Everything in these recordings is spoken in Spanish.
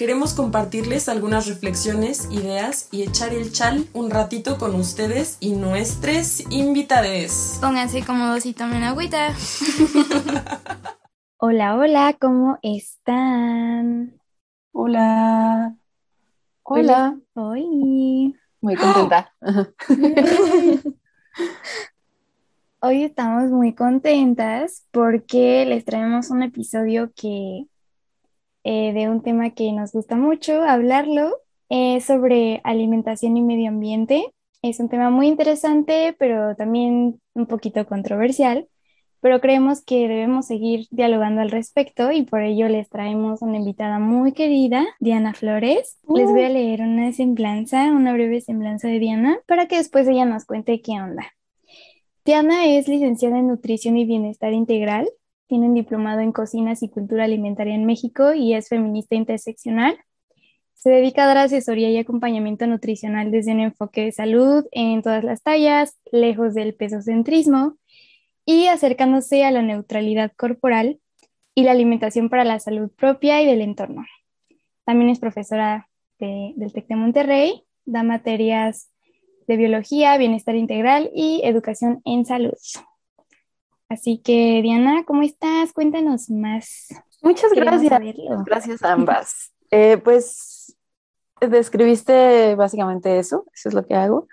Queremos compartirles algunas reflexiones, ideas y echar el chal un ratito con ustedes y nuestros invitades. Pónganse cómodos y tomen agüita. Hola, hola, ¿cómo están? Hola. Hola. Hoy. Muy contenta. Hoy estamos muy contentas porque les traemos un episodio que eh, de un tema que nos gusta mucho hablarlo, es sobre alimentación y medio ambiente. Es un tema muy interesante, pero también un poquito controversial, pero creemos que debemos seguir dialogando al respecto y por ello les traemos una invitada muy querida, Diana Flores. Les voy a leer una semblanza, una breve semblanza de Diana, para que después ella nos cuente qué onda. Diana es licenciada en Nutrición y Bienestar Integral, tiene un diplomado en Cocinas y Cultura Alimentaria en México y es feminista interseccional. Se dedica a dar asesoría y acompañamiento nutricional desde un enfoque de salud en todas las tallas, lejos del pesocentrismo y acercándose a la neutralidad corporal y la alimentación para la salud propia y del entorno. También es profesora de- del TEC de Monterrey, da materias de biología, bienestar integral y educación en salud. Así que, Diana, ¿cómo estás? Cuéntanos más. Muchas Queremos gracias. saberlo. Gracias a ambas. Eh, pues describiste básicamente eso, eso es lo que hago,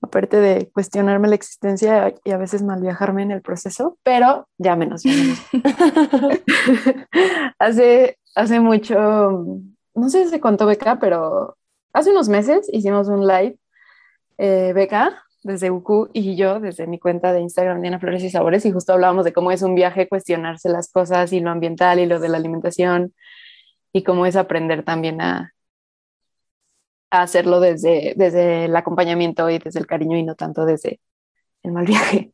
aparte de cuestionarme la existencia y a veces mal viajarme en el proceso, pero ya menos. ya menos. hace, hace mucho, no sé si cuánto Beca, pero hace unos meses hicimos un live, eh, Beca, desde UQ y yo desde mi cuenta de Instagram, Diana Flores y Sabores, y justo hablábamos de cómo es un viaje cuestionarse las cosas y lo ambiental y lo de la alimentación y cómo es aprender también a, a hacerlo desde, desde el acompañamiento y desde el cariño y no tanto desde el mal viaje.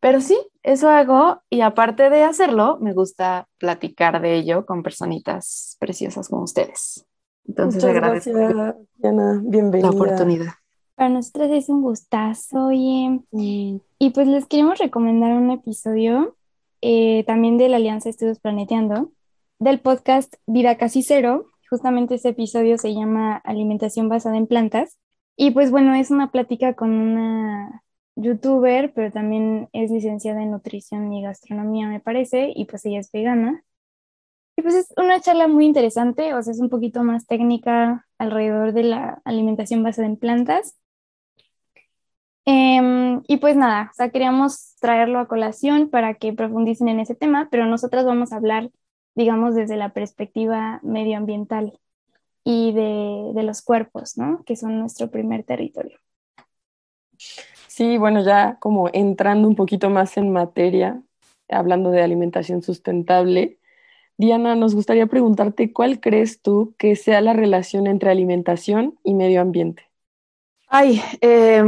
Pero sí, eso hago y aparte de hacerlo, me gusta platicar de ello con personitas preciosas como ustedes. Entonces Muchas agradezco gracias, Diana. Bienvenida. la oportunidad. Para nosotros es un gustazo, oye. Y pues les queremos recomendar un episodio eh, también de la Alianza Estudios Planeteando, del podcast Vida Casi Cero. Justamente ese episodio se llama Alimentación basada en plantas. Y pues bueno, es una plática con una youtuber, pero también es licenciada en nutrición y gastronomía, me parece, y pues ella es vegana. Y pues es una charla muy interesante, o sea, es un poquito más técnica alrededor de la alimentación basada en plantas. Em, y pues nada, o sea, queríamos traerlo a colación para que profundicen en ese tema, pero nosotras vamos a hablar, digamos, desde la perspectiva medioambiental y de, de los cuerpos, ¿no? Que son nuestro primer territorio. Sí, bueno, ya como entrando un poquito más en materia, hablando de alimentación sustentable, Diana, nos gustaría preguntarte cuál crees tú que sea la relación entre alimentación y medio ambiente. Ay, eh,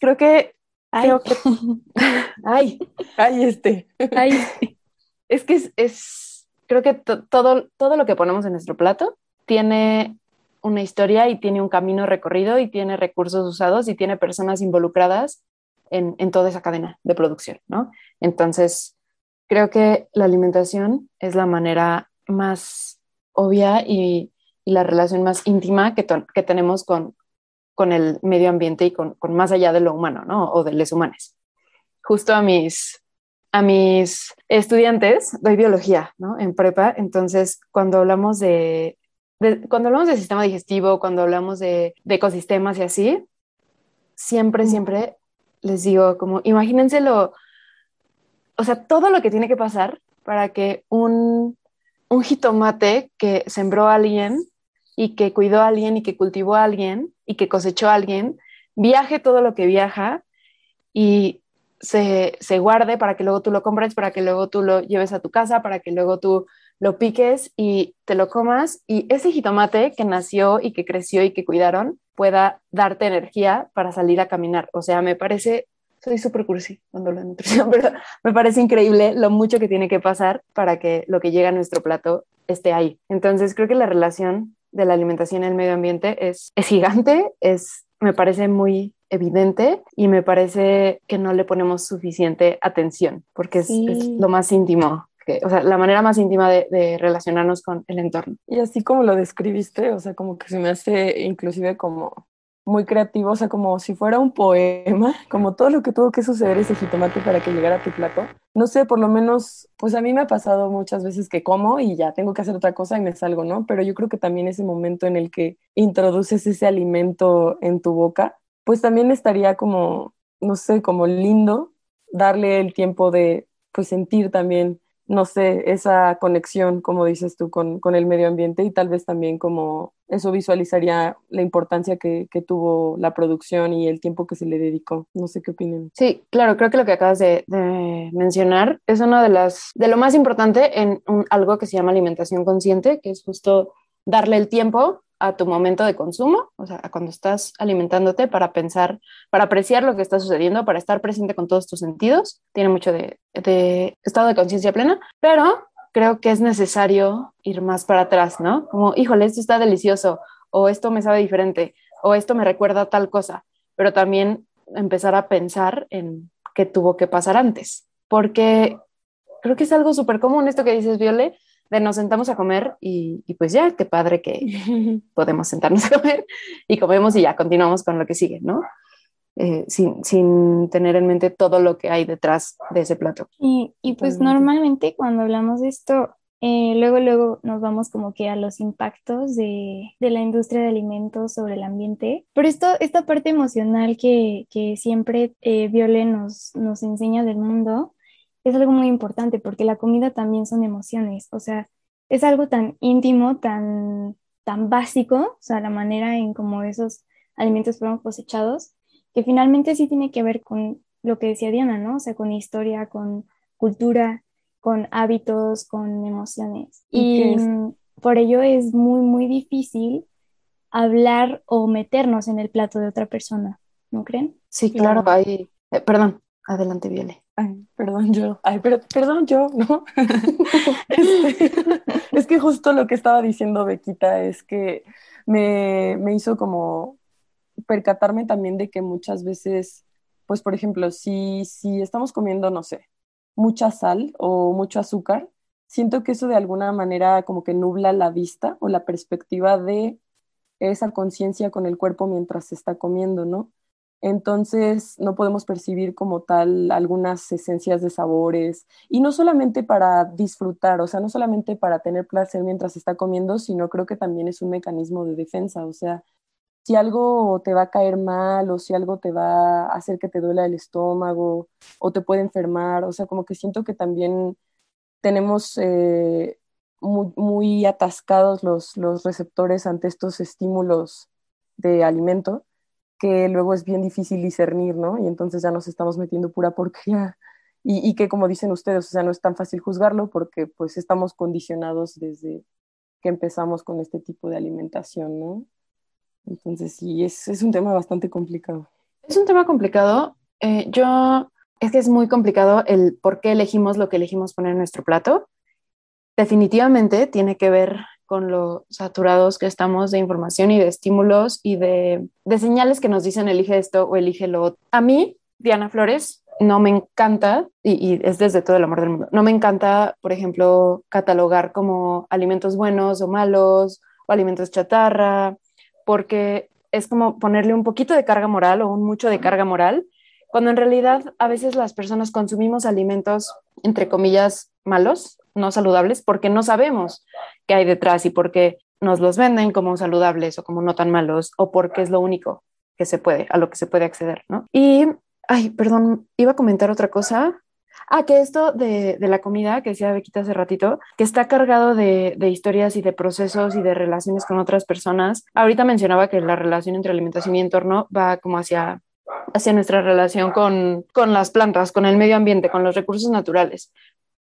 creo que, creo que, ay, Ay, este. ay, es que es, es- creo que to- todo, todo lo que ponemos en nuestro plato tiene una historia y tiene un camino recorrido y tiene recursos usados y tiene personas involucradas en, en toda esa cadena de producción, ¿no? Entonces, creo que la alimentación es la manera más obvia y, y la relación más íntima que, que tenemos con, con el medio ambiente y con, con más allá de lo humano, ¿no? O de los humanos. Justo a mis, a mis estudiantes doy biología, ¿no? En prepa, entonces cuando hablamos de, de- cuando hablamos de sistema digestivo, cuando hablamos de, de ecosistemas y así, siempre, siempre les digo como, imagínense lo, o sea, todo lo que tiene que pasar para que un, un jitomate que sembró alguien y que cuidó a alguien y que cultivó a alguien y que cosechó a alguien, viaje todo lo que viaja y se, se guarde para que luego tú lo compres, para que luego tú lo lleves a tu casa, para que luego tú lo piques y te lo comas y ese jitomate que nació y que creció y que cuidaron pueda darte energía para salir a caminar. O sea, me parece soy súper cursi cuando hablo de nutrición, pero me parece increíble lo mucho que tiene que pasar para que lo que llega a nuestro plato esté ahí. Entonces creo que la relación de la alimentación y el medio ambiente es, es gigante, es, me parece muy evidente y me parece que no le ponemos suficiente atención porque es, es lo más íntimo. O sea, la manera más íntima de, de, relacionarnos con el entorno. Y así como lo describiste, o sea, como que se me hace inclusive como muy creativo, o sea, como si fuera un poema, como todo lo que tuvo que suceder ese jitomate para que llegara a tu plato. No sé, por lo menos, pues a mí me ha pasado muchas veces que como y ya tengo que hacer otra cosa y me salgo, ¿no? Pero yo creo que también ese momento en el que introduces ese alimento en tu boca, pues también estaría como, no sé, como lindo darle el tiempo de, pues sentir también no sé, esa conexión, como dices tú, con, con, el medio ambiente y tal vez también como eso visualizaría la importancia que, que, tuvo la producción y el tiempo que se le dedicó. No sé qué opinan. Sí, claro, creo que lo que acabas de, mencionar es uno de las, de lo más importante en un, algo que se llama alimentación consciente, que es justo darle el tiempo a tu momento de consumo, o sea, a cuando estás alimentándote para pensar, para apreciar lo que está sucediendo, para estar presente con todos tus sentidos. Tiene mucho de, de estado de conciencia plena, pero creo que es necesario ir más para atrás, ¿no? Como, híjole, esto está delicioso, o esto me sabe diferente, o esto me recuerda tal cosa, pero también empezar a pensar en qué tuvo que pasar antes, porque creo que es algo súper común esto que dices, Viole, de nos sentamos a comer y, y, pues ya, qué padre que podemos sentarnos a comer y comemos y ya continuamos con lo que sigue, ¿no? Eh, sin, sin, tener en mente todo lo que hay detrás de ese plato. Y, y pues normalmente cuando hablamos de esto, eh, luego, luego nos vamos como que a los impactos de, de, la industria de alimentos sobre el ambiente. Pero esto, esta parte emocional que, que siempre eh, Viole nos, nos enseña del mundo, es algo muy importante porque la comida también son emociones, o sea, es algo tan íntimo, tan, tan básico, o sea, la manera en cómo esos alimentos fueron cosechados, que finalmente sí tiene que ver con lo que decía Diana, ¿no? O sea, con historia, con cultura, con hábitos, con emociones. Y, y por ello es muy, muy difícil hablar o meternos en el plato de otra persona, ¿no creen? Sí, claro, hay... Eh, perdón, adelante, Viole. Ay, perdón yo, ay, pero, perdón yo, ¿no? este, es que justo lo que estaba diciendo Bequita es que me, me, hizo como percatarme también de que muchas veces, pues por ejemplo, si, si estamos comiendo, no sé, mucha sal o mucho azúcar, siento que eso de alguna manera como que nubla la vista o la perspectiva de esa conciencia con el cuerpo mientras se está comiendo, ¿no? Entonces no podemos percibir como tal algunas esencias de sabores y no solamente para disfrutar, o sea, no solamente para tener placer mientras se está comiendo, sino creo que también es un mecanismo de defensa, o sea, si algo te va a caer mal o si algo te va a hacer que te duela el estómago o te puede enfermar, o sea, como que siento que también tenemos eh, muy, muy, atascados los, los receptores ante estos estímulos de alimento que luego es bien difícil discernir, ¿no? Y entonces ya nos estamos metiendo pura porquería. Y, y, que como dicen ustedes, o sea, no es tan fácil juzgarlo porque pues estamos condicionados desde que empezamos con este tipo de alimentación, ¿no? Entonces sí, es, es un tema bastante complicado. Es un tema complicado. Eh, yo, es que es muy complicado el por qué elegimos lo que elegimos poner en nuestro plato. Definitivamente tiene que ver con lo saturados que estamos de información y de estímulos y de, de señales que nos dicen elige esto o elige lo otro. A mí, Diana Flores, no me encanta, y, y, es desde todo el amor del mundo, no me encanta, por ejemplo, catalogar como alimentos buenos o malos o alimentos chatarra, porque es como ponerle un poquito de carga moral o un mucho de carga moral, cuando en realidad a veces las personas consumimos alimentos, entre comillas, malos, no saludables, porque no sabemos qué hay detrás y porque nos los venden como saludables o como no tan malos o porque es lo único que se puede, a lo que se puede acceder, ¿no? Y, ay, perdón, iba a comentar otra cosa. Ah, que esto de, de la comida que decía Bequita hace ratito, que está cargado de, de, historias y de procesos y de relaciones con otras personas. Ahorita mencionaba que la relación entre alimentación y entorno va como hacia, hacia nuestra relación con, con las plantas, con el medio ambiente, con los recursos naturales,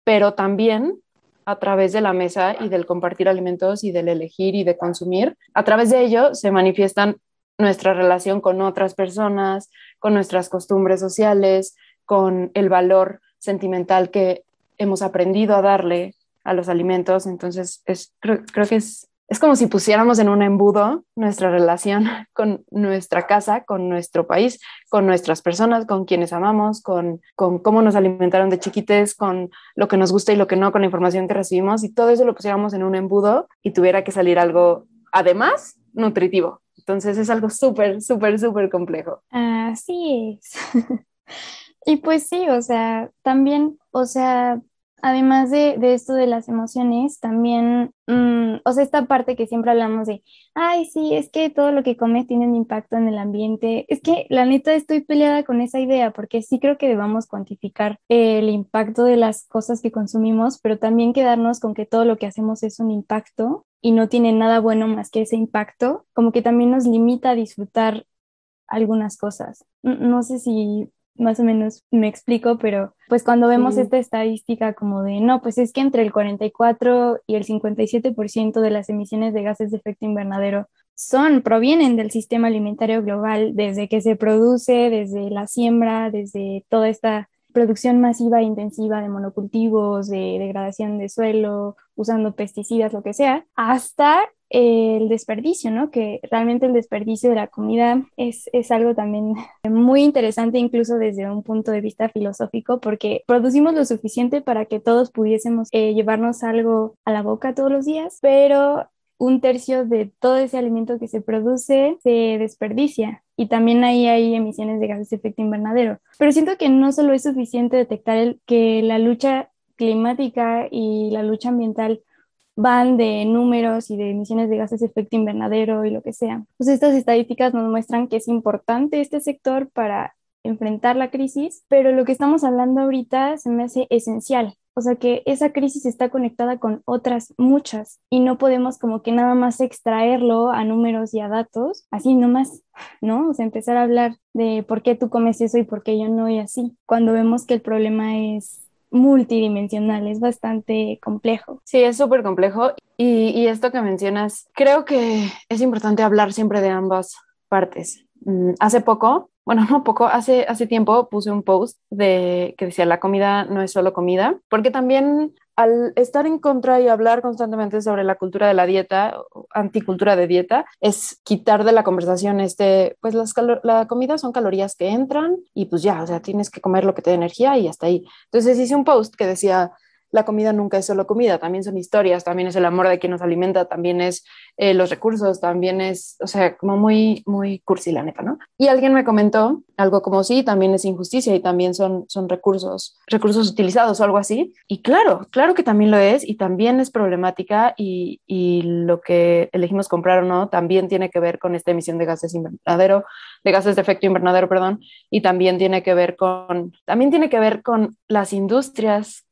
pero también a través de la mesa y del compartir alimentos y del elegir y de consumir. A través de ello se manifiestan nuestra relación con otras personas, con nuestras costumbres sociales, con el valor sentimental que hemos aprendido a darle a los alimentos. Entonces, es, creo, que es, es como si pusiéramos en un embudo nuestra relación con nuestra casa, con nuestro país, con nuestras personas, con quienes amamos, con, con cómo nos alimentaron de chiquites, con lo que nos gusta y lo que no, con la información que recibimos. Y todo eso lo pusiéramos en un embudo y tuviera que salir algo, además, nutritivo. Entonces es algo súper, súper, súper complejo. Así es. y pues sí, o sea, también, o sea, además de, de esto de las emociones, también, mm, o sea, esta parte que siempre hablamos de, ay, sí, es que todo lo que comes tiene un impacto en el ambiente. Es que la neta estoy peleada con esa idea porque sí creo que debamos cuantificar el impacto de las cosas que consumimos, pero también quedarnos con que todo lo que hacemos es un impacto y no tiene nada bueno más que ese impacto, como que también nos limita a disfrutar algunas cosas. No sé si más o menos me explico, pero pues cuando vemos Sí. esta estadística como de, no, pues es que entre el 44 y el 57% de las emisiones de gases de efecto invernadero son, provienen del sistema alimentario global, desde que se produce, desde la siembra, desde toda esta producción masiva e intensiva de monocultivos, de degradación de suelo, usando pesticidas, lo que sea, hasta el desperdicio, ¿no? Que realmente el desperdicio de la comida es, es algo también muy interesante, incluso desde un punto de vista filosófico, porque producimos lo suficiente para que todos pudiésemos eh, llevarnos algo a la boca todos los días, pero un tercio de todo ese alimento que se produce se desperdicia y también ahí hay emisiones de gases de efecto invernadero. Pero siento que no solo es suficiente detectar que la lucha climática y la lucha ambiental van de números y de emisiones de gases de efecto invernadero y lo que sea. Pues estas estadísticas nos muestran que es importante este sector para enfrentar la crisis, pero lo que estamos hablando ahorita se me hace esencial. O sea que esa crisis está conectada con otras muchas y no podemos como que nada más extraerlo a números y a datos, así nomás, ¿no? O sea, empezar a hablar de por qué tú comes eso y por qué yo no y así, cuando vemos que el problema es multidimensional, es bastante complejo. Sí, es súper complejo. Y, y esto que mencionas, creo que es importante hablar siempre de ambas partes. Mm, Hace poco, bueno, no poco, hace, hace tiempo puse un post de que decía la comida no es solo comida, porque también al estar en contra y hablar constantemente sobre la cultura de la dieta, anticultura de dieta, es quitar de la conversación este, pues las la comida son calorías que entran y pues ya, o sea, tienes que comer lo que te dé energía y hasta ahí. Entonces hice un post que decía, la comida nunca es solo comida, también son historias, también es el amor de quien nos alimenta, también es eh, los recursos, también es, o sea, como muy, muy cursi la neta, ¿no? Y alguien me comentó algo como sí, también es injusticia y también son, son recursos, recursos utilizados o algo así. Y claro, claro que también lo es y también es problemática y, y lo que elegimos comprar o no también tiene que ver con esta emisión de gases invernadero, de gases de efecto invernadero, perdón, y también tiene que ver con, también tiene que ver con las industrias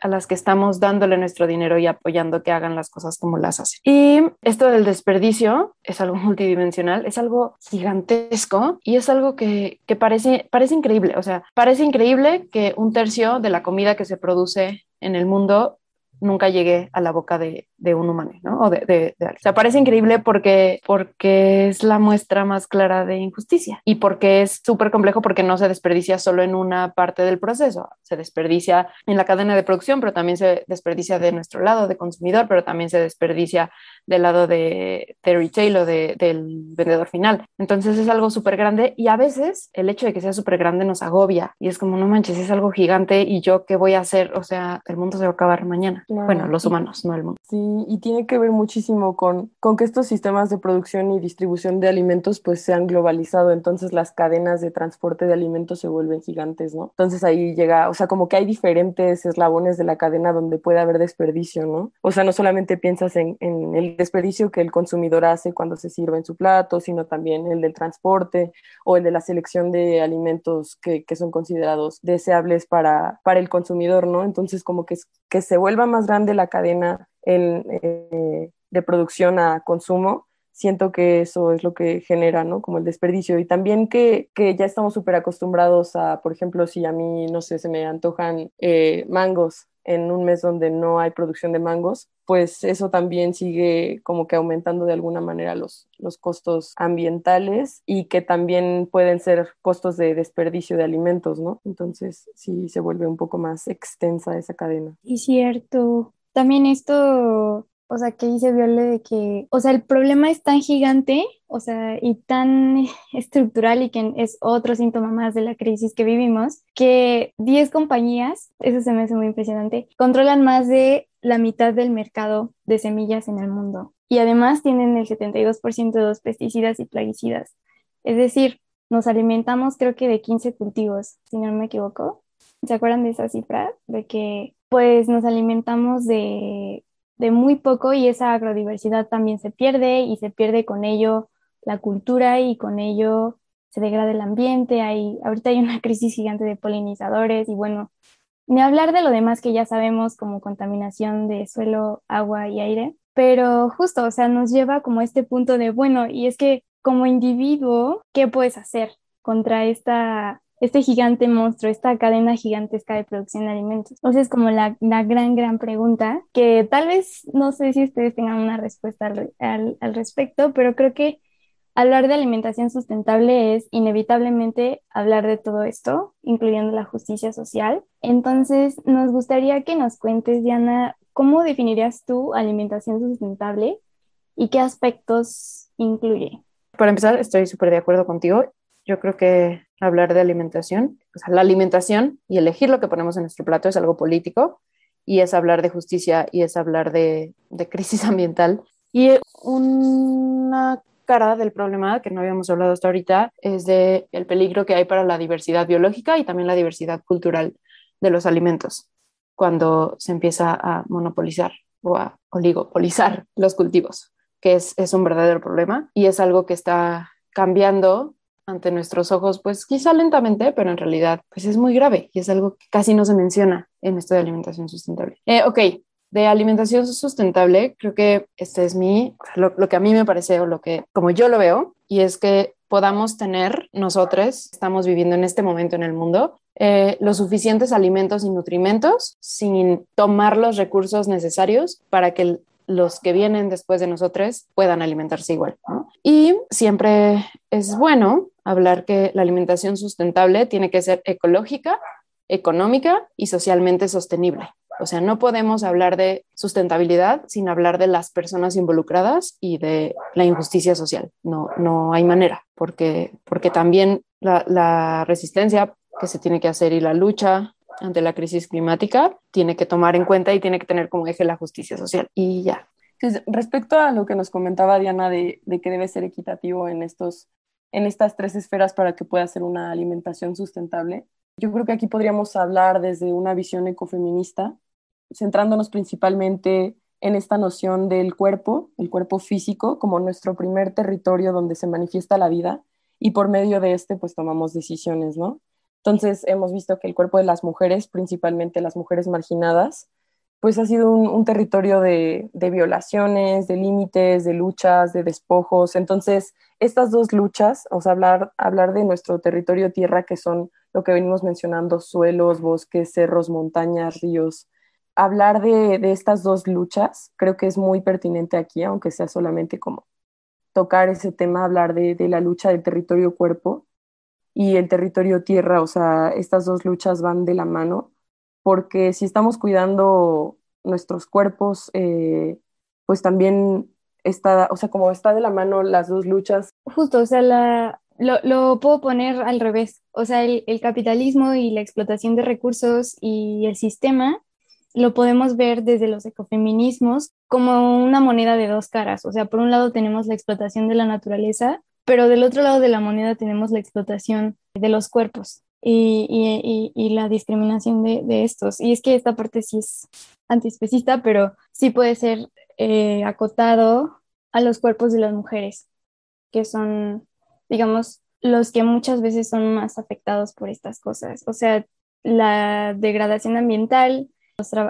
a las que estamos dándole nuestro dinero y apoyando que hagan las cosas como las hacen. Y esto del desperdicio es algo multidimensional, es algo gigantesco y es algo que, que parece, parece increíble. O sea, parece increíble que un tercio de la comida que se produce en el mundo nunca llegue a la boca de, un humano, ¿no? O de, de, de, o sea, parece increíble porque, porque es la muestra más clara de injusticia y porque es súper complejo porque no se desperdicia solo en una parte del proceso, se desperdicia en la cadena de producción, pero también se desperdicia de nuestro lado de consumidor, pero también se desperdicia del lado de, retail o de, del vendedor final. Entonces es algo súper grande y a veces el hecho de que sea súper grande nos agobia y es como, no manches, es algo gigante y yo qué voy a hacer, o sea, el mundo se va a acabar mañana. Claro. Bueno, los humanos, no el mundo. Sí, y tiene que ver muchísimo con, con que estos sistemas de producción y distribución de alimentos pues se han globalizado, entonces las cadenas de transporte de alimentos se vuelven gigantes, ¿no? Entonces ahí llega, o sea, como que hay diferentes eslabones de la cadena donde puede haber desperdicio, ¿no? O sea, no solamente piensas en, en el desperdicio que el consumidor hace cuando se sirve en su plato, sino también el del transporte o el de la selección de alimentos que, que son considerados deseables para, para el consumidor, ¿no? Entonces como que, que se vuelva más grande la cadena en, eh, de producción a consumo, siento que eso es lo que genera, ¿no? Como el desperdicio. Y también que, que ya estamos súper acostumbrados a, por ejemplo, si a mí, no sé, se me antojan eh, mangos en un mes donde no hay producción de mangos, pues eso también sigue como que aumentando de alguna manera los, los costos ambientales y que también pueden ser costos de desperdicio de alimentos, ¿no? Entonces sí se vuelve un poco más extensa esa cadena. Y cierto. También esto o sea, que dice Viole de que, o sea, el problema es tan gigante, o sea, y tan estructural y que es otro síntoma más de la crisis que vivimos, que 10 compañías, eso se me hace muy impresionante, controlan más de la mitad del mercado de semillas en el mundo. Y además tienen el 72% de los pesticidas y plaguicidas. Es decir, nos alimentamos creo que de 15 cultivos, si no me equivoco. ¿Se acuerdan de esa cifra? De que pues nos alimentamos de de muy poco y esa agrodiversidad también se pierde y se pierde con ello la cultura y con ello se degrada el ambiente. Hay, ahorita hay una crisis gigante de polinizadores y bueno, ni hablar de lo demás que ya sabemos como contaminación de suelo, agua y aire, pero justo, o sea, nos lleva como a este punto de, bueno, y es que como individuo, ¿qué puedes hacer contra esta este gigante monstruo, esta cadena gigantesca de producción de alimentos? Entonces, es como la, gran, gran pregunta que tal vez no sé si ustedes tengan una respuesta al, al respecto, pero creo que hablar de alimentación sustentable es inevitablemente hablar de todo esto, incluyendo la justicia social. Entonces, nos gustaría que nos cuentes, Diana, ¿cómo definirías tú alimentación sustentable y qué aspectos incluye? Para empezar, estoy súper de acuerdo contigo. Yo creo que hablar de alimentación. O sea, la alimentación y elegir lo que ponemos en nuestro plato es algo político y es hablar de justicia y es hablar de, de crisis ambiental. Y una cara del problema que no habíamos hablado hasta ahorita es de el peligro que hay para la diversidad biológica y también la diversidad cultural de los alimentos cuando se empieza a monopolizar o a oligopolizar los cultivos, que es, es un verdadero problema y es algo que está cambiando ante nuestros ojos, pues quizá lentamente, pero en realidad pues es muy grave y es algo que casi no se menciona en esto de alimentación sustentable. Eh, ok, de alimentación sustentable, creo que este es mi, lo, que a mí me parece o lo que, como yo lo veo, y es que podamos tener nosotros, estamos viviendo en este momento en el mundo, eh, los suficientes alimentos y nutrimentos sin tomar los recursos necesarios para que los que vienen después de nosotros puedan alimentarse igual. Y siempre es bueno hablar que la alimentación sustentable tiene que ser ecológica, económica y socialmente sostenible. O sea, no podemos hablar de sustentabilidad sin hablar de las personas involucradas y de la injusticia social. No, no hay manera, porque, porque también la, la resistencia que se tiene que hacer y la lucha ante la crisis climática tiene que tomar en cuenta y tiene que tener como eje la justicia social. Y ya. Respecto a lo que nos comentaba Diana de, de que debe ser equitativo en, estos, en estas tres esferas para que pueda ser una alimentación sustentable, yo creo que aquí podríamos hablar desde una visión ecofeminista, centrándonos principalmente en esta noción del cuerpo, el cuerpo físico, como nuestro primer territorio donde se manifiesta la vida y por medio de este pues tomamos decisiones, ¿no? Entonces hemos visto que el cuerpo de las mujeres, principalmente las mujeres marginadas, pues ha sido un, territorio de, violaciones, de límites, de luchas, de despojos. Entonces, estas dos luchas, o sea, hablar, hablar de nuestro territorio tierra, que son lo que venimos mencionando, suelos, bosques, cerros, montañas, ríos, hablar de, estas dos luchas creo que es muy pertinente aquí, aunque sea solamente como tocar ese tema, hablar de, de la lucha del territorio cuerpo, y el territorio tierra, o sea, estas dos luchas van de la mano, porque si estamos cuidando nuestros cuerpos, eh, pues también está, o sea, como está de la mano las dos luchas. Justo, o sea, lo, puedo poner al revés, o sea, el, el capitalismo y la explotación de recursos y el sistema lo podemos ver desde los ecofeminismos como una moneda de dos caras. O sea, por un lado tenemos la explotación de la naturaleza pero del otro lado de la moneda tenemos la explotación de los cuerpos y, la discriminación de, estos. Y es que esta parte sí es antiespecista, pero sí puede ser eh, acotado a los cuerpos de las mujeres, que son, digamos, los que muchas veces son más afectados por estas cosas. O sea, la degradación ambiental,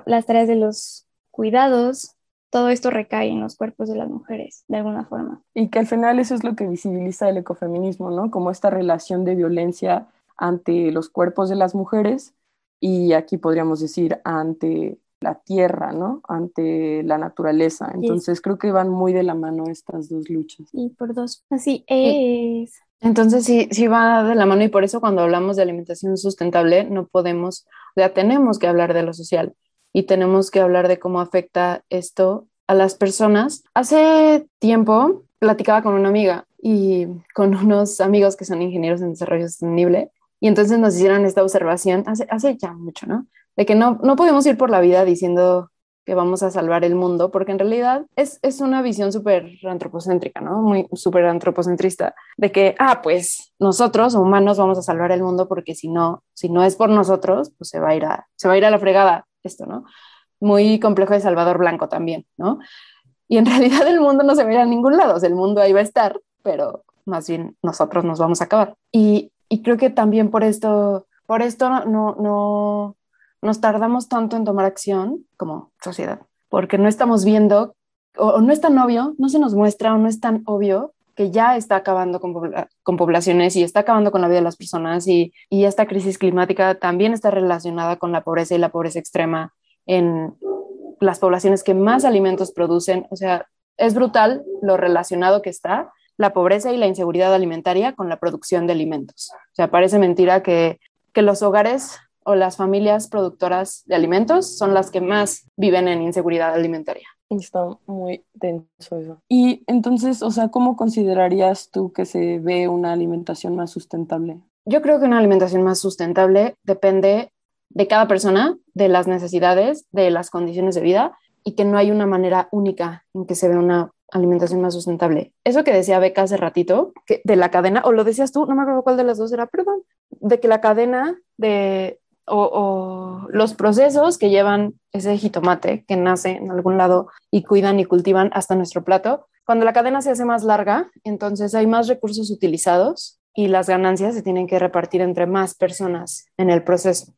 las tareas de los cuidados, todo esto recae en los cuerpos de las mujeres, de alguna forma. Y que al final eso es lo que visibiliza el ecofeminismo, ¿no? Como esta relación de violencia ante los cuerpos de las mujeres y aquí podríamos decir ante la tierra, ¿no? Ante la naturaleza. Entonces creo que van muy de la mano estas dos luchas. Y por dos, así es. Entonces sí, sí va de la mano y por eso cuando hablamos de alimentación sustentable no podemos, o sea, tenemos que hablar de lo social y tenemos que hablar de cómo afecta esto a las personas. Hace tiempo platicaba con una amiga y con unos amigos que son ingenieros en desarrollo sostenible y entonces nos hicieron esta observación hace, hace ya mucho, ¿no? De que no, no podemos ir por la vida diciendo que vamos a salvar el mundo, porque en realidad es, es una visión súper antropocéntrica, ¿no? Muy súper antropocentrista, de que, ah, pues nosotros, humanos, vamos a salvar el mundo porque si no, si no es por nosotros, pues se va a ir a, se va a, ir a la fregada esto, ¿no? Muy complejo de Salvador Blanco también, ¿no? Y en realidad el mundo no se va a ningún lado, o sea, el mundo ahí va a estar, pero más bien nosotros nos vamos a acabar. Y, y creo que también por esto, por esto no, no, nos tardamos tanto en tomar acción como sociedad, porque no estamos viendo o, no es tan obvio, no se nos muestra o no es tan obvio que ya está acabando con, con, poblaciones y está acabando con la vida de las personas y, y, esta crisis climática también está relacionada con la pobreza y la pobreza extrema en las poblaciones que más alimentos producen. O sea, es brutal lo relacionado que está la pobreza y la inseguridad alimentaria con la producción de alimentos. O sea, parece mentira que, que los hogares o las familias productoras de alimentos son las que más viven en inseguridad alimentaria. Está muy denso eso. Y entonces, o sea, ¿cómo considerarías tú que se ve una alimentación más sustentable? Yo creo que una alimentación más sustentable depende de cada persona, de las necesidades, de las condiciones de vida y que no hay una manera única en que se ve una alimentación más sustentable. Eso que decía Beca hace ratito, de la cadena, o lo decías tú, no me acuerdo cuál de las dos era, perdón, de que la cadena de, o, los procesos que llevan ese jitomate que nace en algún lado y cuidan y cultivan hasta nuestro plato, cuando la cadena se hace más larga, entonces hay más recursos utilizados y las ganancias se tienen que repartir entre más personas en el proceso.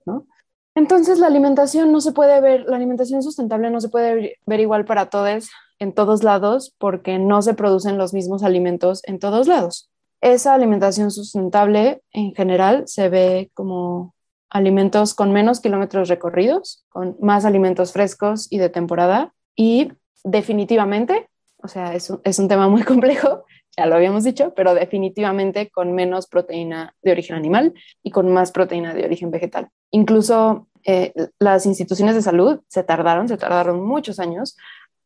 Entonces la alimentación no se puede ver, la alimentación sustentable no se puede ver igual para todos en todos lados porque no se producen los mismos alimentos en todos lados. Esa alimentación sustentable en general se ve como alimentos con menos kilómetros recorridos, con más alimentos frescos y de temporada y definitivamente, o sea, es un, es un tema muy complejo, ya lo habíamos dicho, pero definitivamente con menos proteína de origen animal y con más proteína de origen vegetal. Incluso eh, las instituciones de salud se tardaron, se tardaron muchos años,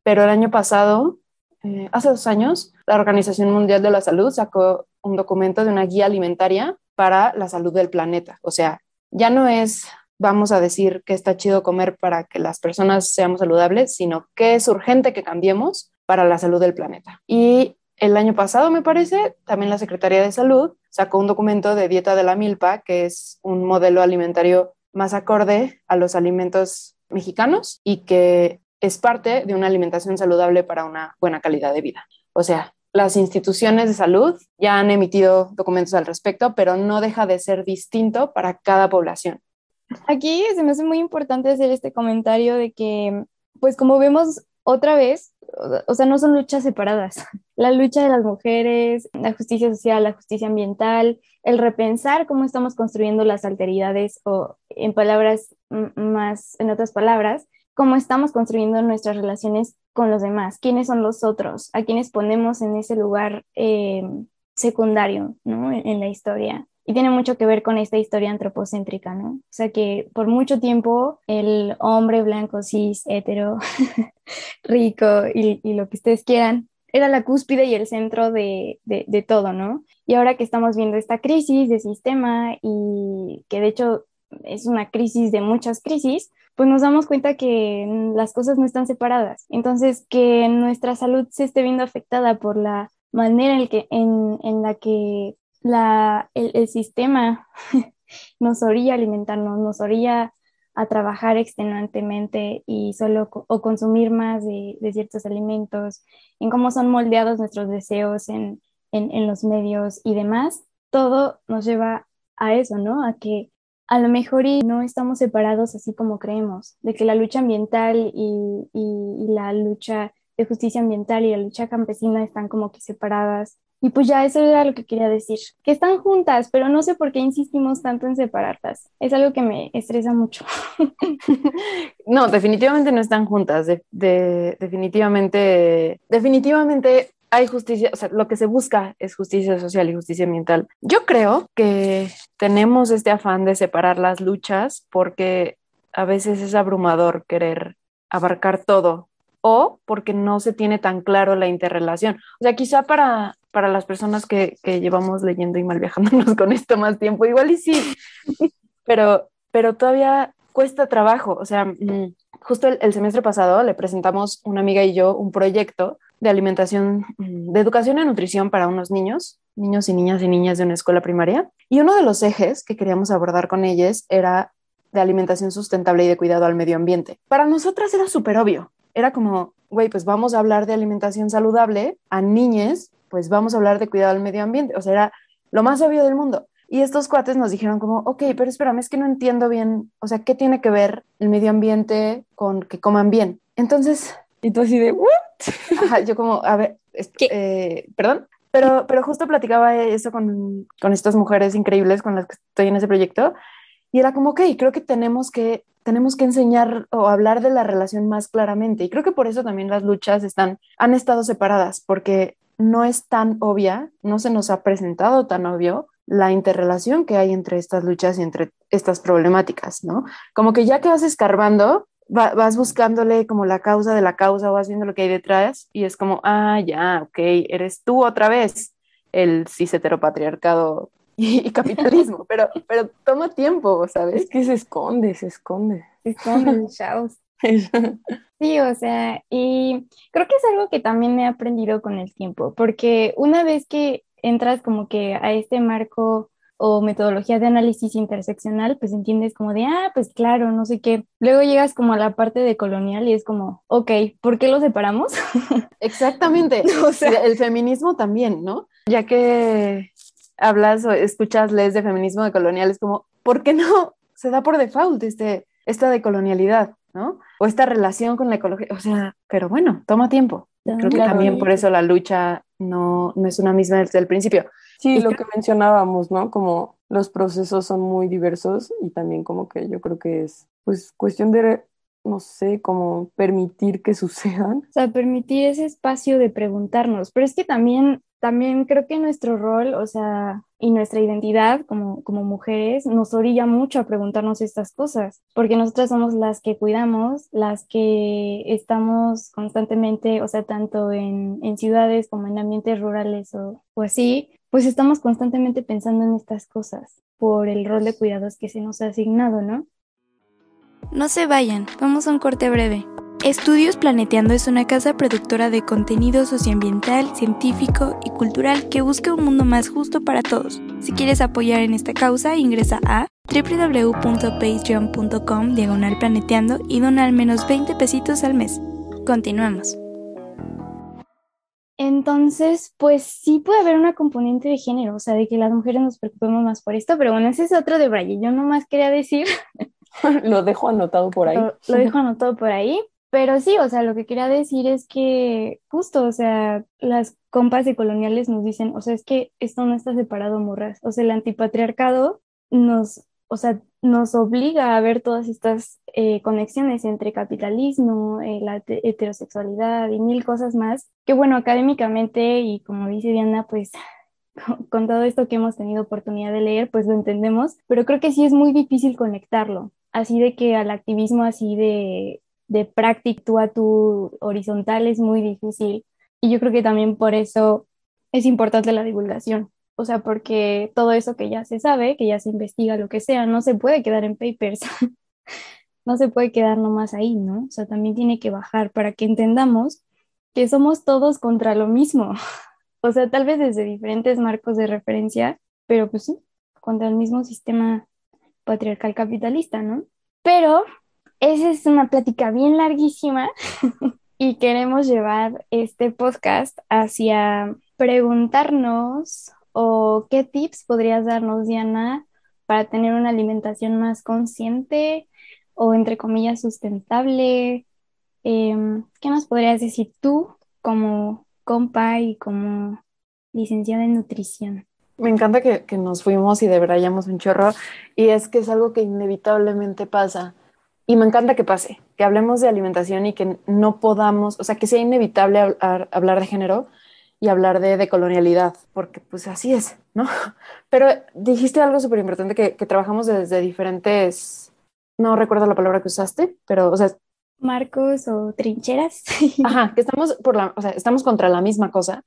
pero el año pasado, eh, hace dos años, la Organización Mundial de la Salud sacó un documento de una guía alimentaria para la salud del planeta. O sea, ya no es vamos a decir que está chido comer para que las personas seamos saludables, sino que es urgente que cambiemos para la salud del planeta. Y el año pasado, me parece, también la Secretaría de Salud sacó un documento de dieta de la milpa, que es un modelo alimentario más acorde a los alimentos mexicanos y que es parte de una alimentación saludable para una buena calidad de vida. O sea, las instituciones de salud ya han emitido documentos al respecto, pero no deja de ser distinto para cada población. Aquí se me hace muy importante hacer este comentario de que, pues como vemos otra vez, o sea, no son luchas separadas. La lucha de las mujeres, la justicia social, la justicia ambiental, el repensar cómo estamos construyendo las alteridades o en palabras más, en otras palabras, cómo estamos construyendo nuestras relaciones con los demás, quiénes son los otros, a quienes ponemos en ese lugar eh, secundario, ¿no? En, en, la historia. Y tiene mucho que ver con esta historia antropocéntrica, ¿no? O sea que por mucho tiempo el hombre blanco, cis, hetero, rico y, y, lo que ustedes quieran, era la cúspide y el centro de, de, de todo, ¿no? Y ahora que estamos viendo esta crisis de sistema y que de hecho es una crisis de muchas crisis, pues nos damos cuenta que las cosas no están separadas. Entonces, que nuestra salud se esté viendo afectada por la manera en, que, en, en la que la, el, el sistema nos orilla a alimentarnos, nos orilla a trabajar extenuantemente y solo o consumir más de, de, ciertos alimentos, en cómo son moldeados nuestros deseos en, en, en los medios y demás, todo nos lleva a eso, ¿no? A que a lo mejor y no estamos separados así como creemos, de que la lucha ambiental y, y, y, la lucha de justicia ambiental y la lucha campesina están como que separadas Y pues ya eso era lo que quería decir, que están juntas, pero no sé por qué insistimos tanto en separarlas. Es algo que me estresa mucho. no, definitivamente no están juntas. De, definitivamente, definitivamente hay justicia, o sea, lo que se busca es justicia social y justicia ambiental. Yo creo que tenemos este afán de separar las luchas porque a veces es abrumador querer abarcar todo o porque no se tiene tan claro la interrelación. O sea, quizá para, para las personas que, que llevamos leyendo y mal viajándonos con esto más tiempo, igual y sí, pero, pero todavía cuesta trabajo. O sea, mm, justo el, semestre pasado le presentamos una amiga y yo un proyecto de alimentación, mm, de educación y nutrición para unos niños, niños y niñas y niñas de una escuela primaria. Y uno de los ejes que queríamos abordar con ellos era de alimentación sustentable y de cuidado al medio ambiente. Para nosotras era súper obvio. Era como, güey, pues vamos a hablar de alimentación saludable a niñes, pues vamos a hablar de cuidado al medio ambiente. O sea, era lo más obvio del mundo. Y estos cuates nos dijeron como, ok, pero espérame, es que no entiendo bien, o sea, ¿qué tiene que ver el medio ambiente con que coman bien? Entonces... Y tú así de, ¿what? Ajá, yo como, a ver, eh, perdón, pero, pero justo platicaba eso con, con estas mujeres increíbles con las que estoy en ese proyecto y era como, ok, creo que tenemos que tenemos que enseñar o hablar de la relación más claramente. Y creo que por eso también las luchas están, han estado separadas, porque no es tan obvia, no se nos ha presentado tan obvio la interrelación que hay entre estas luchas y entre estas problemáticas, ¿no? Como que ya que vas escarbando, vas buscándole como la causa de la causa, vas viendo lo que hay detrás y es como, ah, ya, ok, eres tú otra vez el cis heteropatriarcado y, y capitalismo, pero, pero toma tiempo, ¿sabes? Es que se esconde, se esconde. Se esconde, chavos. Sí, o sea, y creo que es algo que también he aprendido con el tiempo, porque una vez que entras como que a este marco o metodología de análisis interseccional, pues entiendes como de, ah, pues claro, no sé qué. Luego llegas como a la parte de colonial y es como, ok, ¿por qué lo separamos? Exactamente. o sea, el feminismo también, ¿no? Ya que hablas o escuchas lees de feminismo de colonial, es como, ¿por qué no se da por default este, esta decolonialidad, ¿no? O esta relación con la ecología, o sea, pero bueno, toma tiempo. Creo que también por eso la lucha no, no es una misma desde el principio. Sí, lo que mencionábamos, ¿no? Como los procesos son muy diversos y también como que yo creo que es pues cuestión de, no sé, como permitir que sucedan. O sea, permitir ese espacio de preguntarnos, pero es que también, también creo que nuestro rol, o sea, y nuestra identidad como, como mujeres nos orilla mucho a preguntarnos estas cosas, porque nosotras somos las que cuidamos, las que estamos constantemente, o sea, tanto en, en ciudades como en ambientes rurales o, o así, pues estamos constantemente pensando en estas cosas por el rol de cuidados que se nos ha asignado, ¿no? No se vayan, vamos a un corte breve. Estudios Planeteando es una casa productora de contenido socioambiental, científico y cultural que busca un mundo más justo para todos. Si quieres apoyar en esta causa, ingresa a www.patreon.com diagonal planeteando y dona al menos 20 pesitos al mes. Continuamos. Entonces, pues sí puede haber una componente de género, o sea, de que las mujeres nos preocupemos más por esto, pero bueno, ese es otro de Braille. Yo nomás quería decir. lo dejo anotado por ahí. lo dejo anotado por ahí. Pero sí, o sea, lo que quería decir es que justo, o sea, las compas de coloniales nos dicen, o sea, es que esto no está separado, morras. O sea, el antipatriarcado nos, o sea, nos obliga a ver todas estas eh, conexiones entre capitalismo, eh, la heterosexualidad y mil cosas más, que bueno, académicamente y como dice Diana, pues con todo esto que hemos tenido oportunidad de leer, pues lo entendemos, pero creo que sí es muy difícil conectarlo, así de que al activismo así de de práctica tú a tu horizontal es muy difícil. Y yo creo que también por eso es importante la divulgación. O sea, porque todo eso que ya se sabe, que ya se investiga, lo que sea, no se puede quedar en papers. no se puede quedar nomás ahí, ¿no? O sea, también tiene que bajar para que entendamos que somos todos contra lo mismo. o sea, tal vez desde diferentes marcos de referencia, pero pues sí, contra el mismo sistema patriarcal capitalista, ¿no? Pero esa es una plática bien larguísima y queremos llevar este podcast hacia preguntarnos o qué tips podrías darnos, Diana, para tener una alimentación más consciente o, entre comillas, sustentable. Em, ¿Qué nos podrías decir tú como compa y como licenciada en nutrición. Me encanta que, nos fuimos y debrayamos un chorro y es que es algo que inevitablemente pasa y me encanta que pase, que hablemos de alimentación y que no podamos, o sea, que sea inevitable hablar de género y hablar de, colonialidad, porque pues así es, ¿no? Pero dijiste algo súper importante que, que, trabajamos desde diferentes, no recuerdo la palabra que usaste, pero, o sea... Marcos o trincheras. Ajá, que estamos, por la, o sea, estamos contra la misma cosa,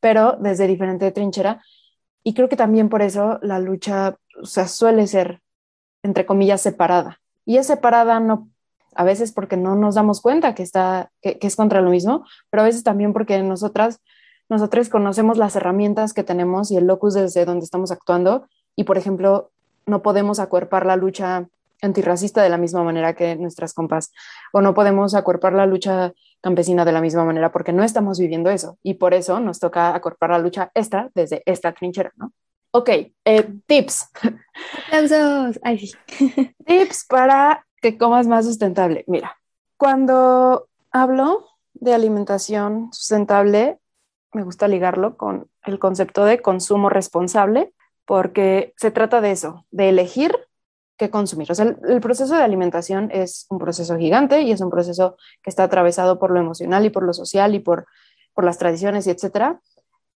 pero desde diferente trinchera. Y creo que también por eso la lucha, o sea, suele ser, entre comillas, separada y es separada no a veces porque no nos damos cuenta que está que, es contra lo mismo, pero a veces también porque nosotras nosotros conocemos las herramientas que tenemos y el locus desde donde estamos actuando y por ejemplo no podemos acuerpar la lucha antirracista de la misma manera que nuestras compas o no podemos acuerpar la lucha campesina de la misma manera porque no estamos viviendo eso y por eso nos toca acuerpar la lucha esta desde esta trinchera, ¿no? Ok, eh, tips. Aplausos. Ay, sí. tips para que comas más sustentable. Mira, cuando hablo de alimentación sustentable, me gusta ligarlo con el concepto de consumo responsable, porque se trata de eso, de elegir qué consumir. O sea, el, el, proceso de alimentación es un proceso gigante y es un proceso que está atravesado por lo emocional y por lo social y por, por las tradiciones y etcétera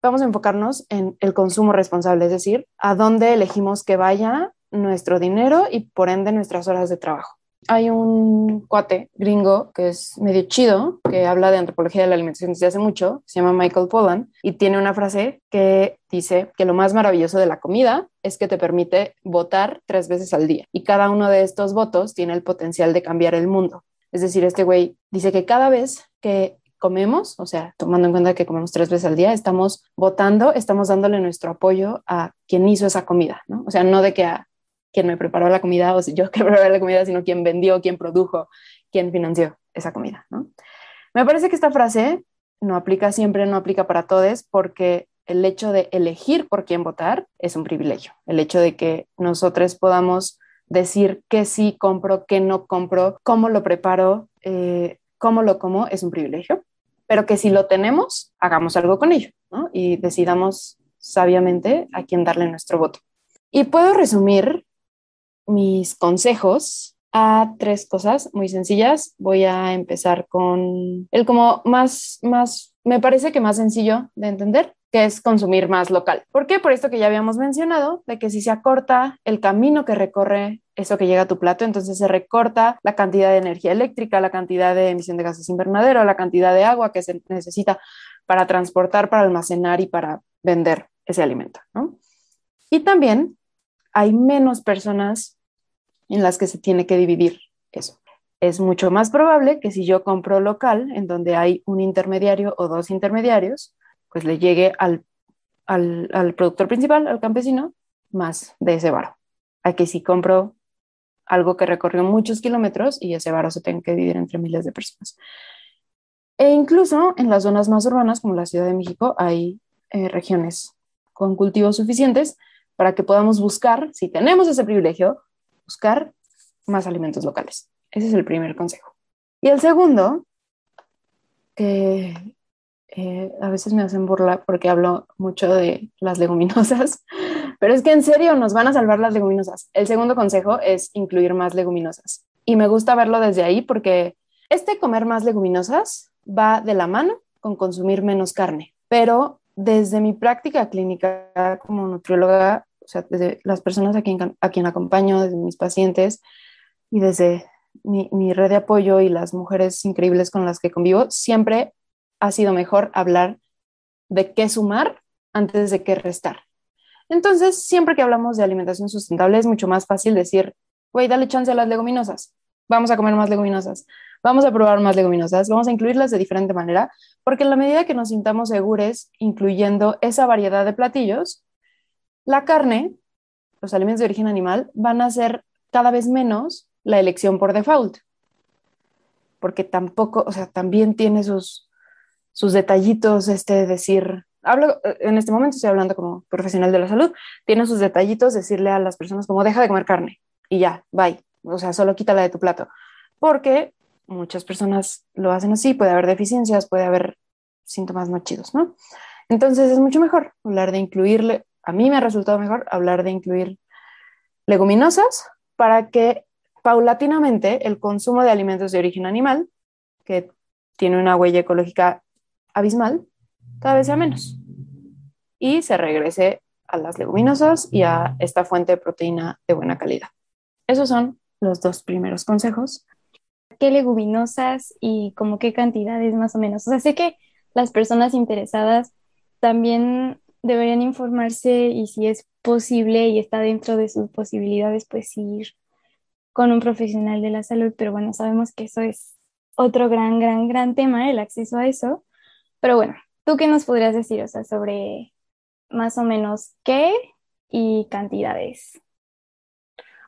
vamos a enfocarnos en el consumo responsable, es decir, a dónde elegimos que vaya nuestro dinero y por ende nuestras horas de trabajo. Hay un cuate gringo que es medio chido, que habla de antropología de la alimentación desde hace mucho, se llama Michael Pollan, y tiene una frase que dice que lo más maravilloso de la comida es que te permite votar tres veces al día, y cada uno de estos votos tiene el potencial de cambiar el mundo. Es decir, este güey dice que cada vez que comemos, o sea, tomando en cuenta que comemos tres veces al día, estamos votando, estamos dándole nuestro apoyo a quien hizo esa comida, ¿no? O sea, no de que a quien me preparó la comida o si yo que preparé la comida, sino quien vendió, quien produjo, quien financió esa comida, ¿no? Me parece que esta frase no aplica siempre, no aplica para todos, porque el hecho de elegir por quién votar es un privilegio. El hecho de que nosotros podamos decir qué sí compro, qué no compro, cómo lo preparo, eh, cómo lo como es un privilegio, pero que si lo tenemos, hagamos algo con ello ¿no? y decidamos sabiamente a quién darle nuestro voto. Y puedo resumir mis consejos a tres cosas muy sencillas. Voy a empezar con el como más, más, me parece que más sencillo de entender, que es consumir más local. ¿Por qué? Por esto que ya habíamos mencionado, de que si se acorta el camino que recorre eso que llega a tu plato, entonces se recorta la cantidad de energía eléctrica, la cantidad de emisión de gases invernadero, la cantidad de agua que se necesita para transportar, para almacenar y para vender ese alimento. Y también hay menos personas en las que se tiene que dividir eso. Es mucho más probable que si yo compro local, en donde hay un intermediario o dos intermediarios, pues le llegue al, al, productor principal, al campesino, más de ese varo. A que si compro algo que recorrió muchos kilómetros y ese varo se tenga que dividir entre miles de personas. E incluso en las zonas más urbanas, como la Ciudad de México, hay eh, regiones con cultivos suficientes para que podamos buscar, si tenemos ese privilegio, buscar más alimentos locales. Ese es el primer consejo. Y el segundo, que eh, a veces me hacen burla porque hablo mucho de las leguminosas, pero es que en serio nos van a salvar las leguminosas. El segundo consejo es incluir más leguminosas. Y me gusta verlo desde ahí porque este comer más leguminosas va de la mano con consumir menos carne. Pero desde mi práctica clínica como nutrióloga, o sea, desde las personas a quien, a quien acompaño, desde mis pacientes y desde mi, mi red de apoyo y las mujeres increíbles con las que convivo, siempre ha sido mejor hablar de qué sumar antes de qué restar. Entonces, siempre que hablamos de alimentación sustentable, es mucho más fácil decir, güey, dale chance a las leguminosas, vamos a comer más leguminosas, vamos a probar más leguminosas, vamos a incluirlas de diferente manera, porque en la medida que nos sintamos seguros incluyendo esa variedad de platillos, la carne, los alimentos de origen animal, van a ser cada vez menos la elección por default, porque tampoco, o sea, también tiene sus, sus detallitos, este, decir, hablo, en este momento estoy hablando como profesional de la salud, tiene sus detallitos, decirle a las personas como deja de comer carne y ya, bye, o sea, solo quítala de tu plato, porque muchas personas lo hacen así, puede haber deficiencias, puede haber síntomas no chidos, ¿no? Entonces es mucho mejor hablar de incluirle, a mí me ha resultado mejor hablar de incluir leguminosas para que paulatinamente el consumo de alimentos de origen animal, que tiene una huella ecológica abismal, cada vez sea menos. Y se regrese a las leguminosas y a esta fuente de proteína de buena calidad. Esos son los dos primeros consejos. ¿Qué leguminosas y como qué cantidades más o menos? O sea, sé que las personas interesadas también deberían informarse y si es posible y está dentro de sus posibilidades, pues ir con un profesional de la salud, pero bueno, sabemos que eso es otro gran, gran, gran tema, el acceso a eso. Pero bueno, ¿tú qué nos podrías decir, o sea, sobre más o menos qué y cantidades?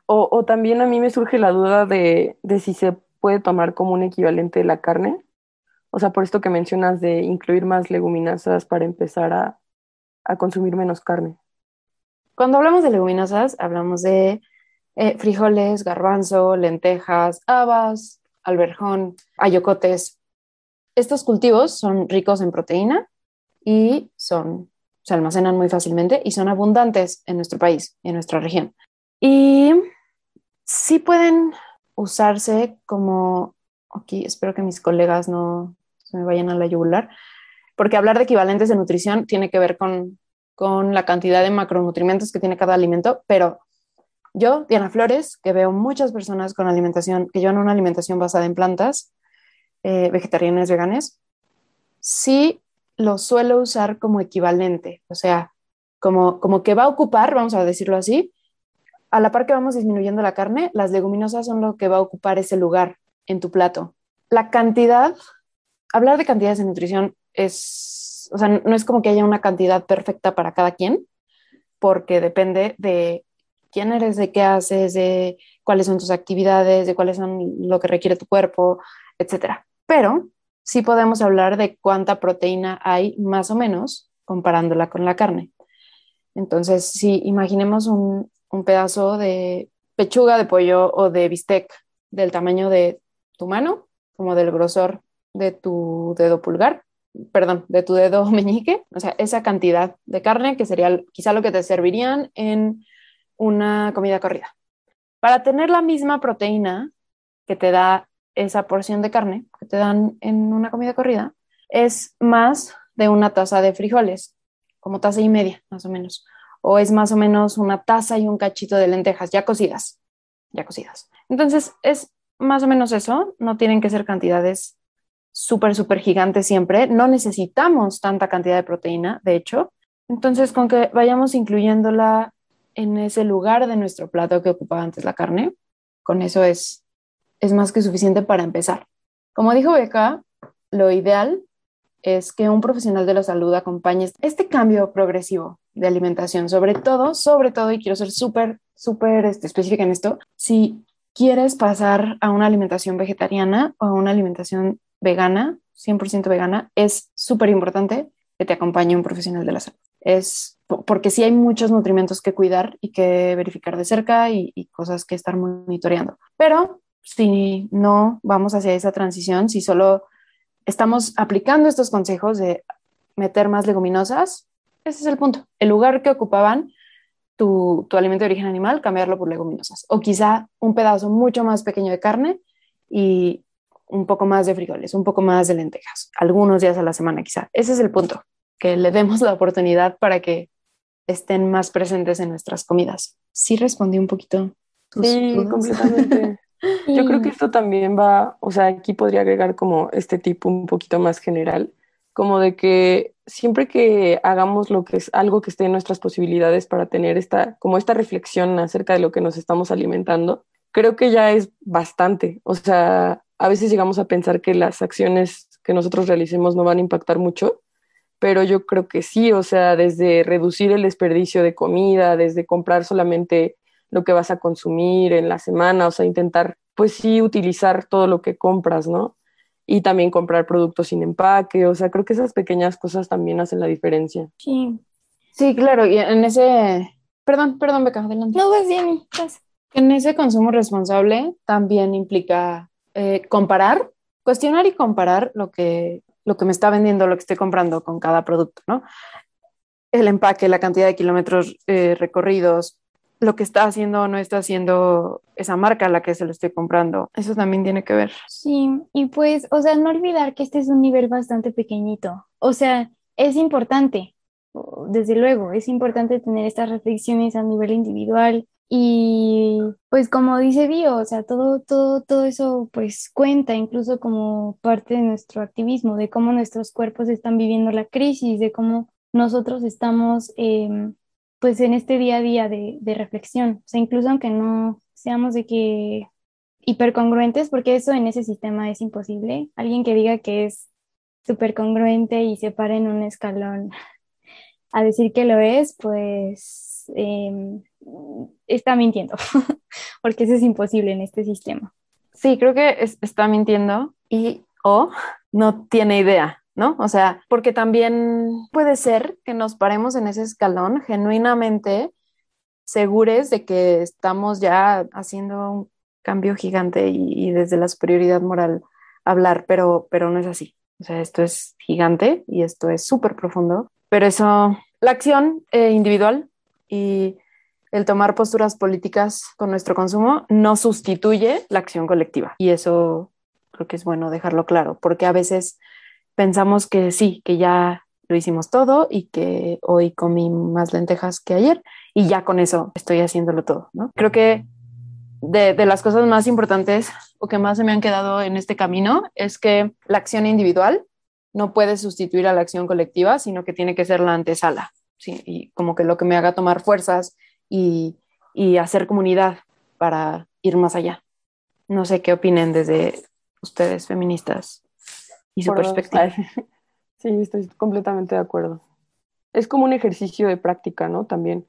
O, o también a mí me surge la duda de, de si se puede tomar como un equivalente de la carne. O sea, por esto que mencionas de incluir más leguminosas para empezar a, a consumir menos carne. Cuando hablamos de leguminosas, hablamos de eh, frijoles, garbanzo, lentejas, habas, alberjón, ayocotes. Estos cultivos son ricos en proteína y son, se almacenan muy fácilmente y son abundantes en nuestro país, en nuestra región. Y sí pueden usarse como, aquí espero que mis colegas no se me vayan a la yugular, porque hablar de equivalentes de nutrición tiene que ver con, con la cantidad de macronutrientes que tiene cada alimento, pero yo, Diana Flores, que veo muchas personas con alimentación, que llevan una alimentación basada en plantas, eh, vegetarianas, veganas, sí lo suelo usar como equivalente, o sea, como, como que va a ocupar, vamos a decirlo así, a la par que vamos disminuyendo la carne, las leguminosas son lo que va a ocupar ese lugar en tu plato. La cantidad, hablar de cantidades de nutrición es, o sea, no es como que haya una cantidad perfecta para cada quien, porque depende de quién eres, de qué haces, de cuáles son tus actividades, de cuáles son lo que requiere tu cuerpo, etcétera. Pero sí podemos hablar de cuánta proteína hay más o menos comparándola con la carne. Entonces, si imaginemos un, pedazo de pechuga de pollo o de bistec del tamaño de tu mano, como del grosor de tu dedo pulgar, perdón, de tu dedo meñique, o sea, esa cantidad de carne que sería quizá lo que te servirían en una comida corrida. Para tener la misma proteína que te da esa porción de carne que te dan en una comida corrida, es más de una taza de frijoles, como taza y media, más o menos. O es más o menos una taza y un cachito de lentejas ya cocidas, ya cocidas. Entonces, es más o menos eso, no tienen que ser cantidades súper, súper gigantes siempre, no necesitamos tanta cantidad de proteína, de hecho. Entonces, con que vayamos incluyéndola en ese lugar de nuestro plato que ocupaba antes la carne, con eso es, es más que suficiente para empezar. Como dijo Beca, lo ideal es que un profesional de la salud acompañe este cambio progresivo de alimentación, sobre todo, sobre todo, y quiero ser súper, súper este, específica en esto, si quieres pasar a una alimentación vegetariana o a una alimentación vegana, 100% vegana, es súper importante que te acompañe un profesional de la salud. Es porque sí hay muchos nutrimentos que cuidar y que verificar de cerca y, cosas que estar monitoreando. Pero si no vamos hacia esa transición, si solo estamos aplicando estos consejos de meter más leguminosas, ese es el punto. El lugar que ocupaban tu, tu, alimento de origen animal, cambiarlo por leguminosas. O quizá un pedazo mucho más pequeño de carne y un poco más de frijoles, un poco más de lentejas, algunos días a la semana quizá. Ese es el punto, que le demos la oportunidad para que estén más presentes en nuestras comidas. Sí respondí un poquito. sí, completamente. Yo creo que esto también va, o sea, aquí podría agregar como este tipo un poquito más general, como de que siempre que hagamos lo que es algo que esté en nuestras posibilidades para tener esta, como esta reflexión acerca de lo que nos estamos alimentando, creo que ya es bastante. O sea, a veces llegamos a pensar que las acciones que nosotros realicemos no van a impactar mucho, pero yo creo que sí, o sea, desde reducir el desperdicio de comida, desde comprar solamente lo que vas a consumir en la semana, o sea, intentar, pues sí, utilizar todo lo que compras, ¿no? Y también comprar productos sin empaque, o sea, creo que esas pequeñas cosas también hacen la diferencia. Sí. Sí, claro, y en ese, perdón, perdón, Beca, adelante. No, vas bien, En ese consumo responsable también implica eh, comparar, cuestionar y comparar lo que lo que me está vendiendo, lo que estoy comprando con cada producto, ¿no? El empaque, la cantidad de kilómetros eh, recorridos, lo que está haciendo o no está haciendo esa marca a la que se lo estoy comprando. Eso también tiene que ver. Sí, y pues, o sea, no olvidar que este es un nivel bastante pequeñito. O sea, es importante, desde luego, es importante tener estas reflexiones a nivel individual. Y pues como dice Bio, o sea, todo, todo, todo eso pues cuenta incluso como parte de nuestro activismo, de cómo nuestros cuerpos están viviendo la crisis, de cómo nosotros estamos em, pues en este día a día de, reflexión. O sea, incluso aunque no seamos de que hipercongruentes, porque eso en ese sistema es imposible. Alguien que diga que es súper congruente y se pare en un escalón a decir que lo es, pues em, está mintiendo, porque eso es imposible en este sistema. Sí, creo que está mintiendo y o no tiene idea ¿no? O sea, porque también puede ser que nos paremos en ese escalón genuinamente segures de que estamos ya haciendo un cambio gigante y, desde la superioridad moral hablar, pero, pero no es así. O sea, esto es gigante y esto es súper profundo, pero eso, la acción eh, individual y el tomar posturas políticas con nuestro consumo no sustituye la acción colectiva. Y eso creo que es bueno dejarlo claro, porque a veces pensamos que sí, que ya lo hicimos todo y que hoy comí más lentejas que ayer y ya con eso estoy haciéndolo todo, ¿no? Creo que de, de, las cosas más importantes o que más se me han quedado en este camino es que la acción individual no puede sustituir a la acción colectiva, sino que tiene que ser la antesala, ¿sí? Y como que lo que me haga tomar fuerzas y, y hacer comunidad para ir más allá. No sé qué opinen desde ustedes, feministas y su perspectiva. Sí, estoy completamente de acuerdo. Es como un ejercicio de práctica, ¿no? También.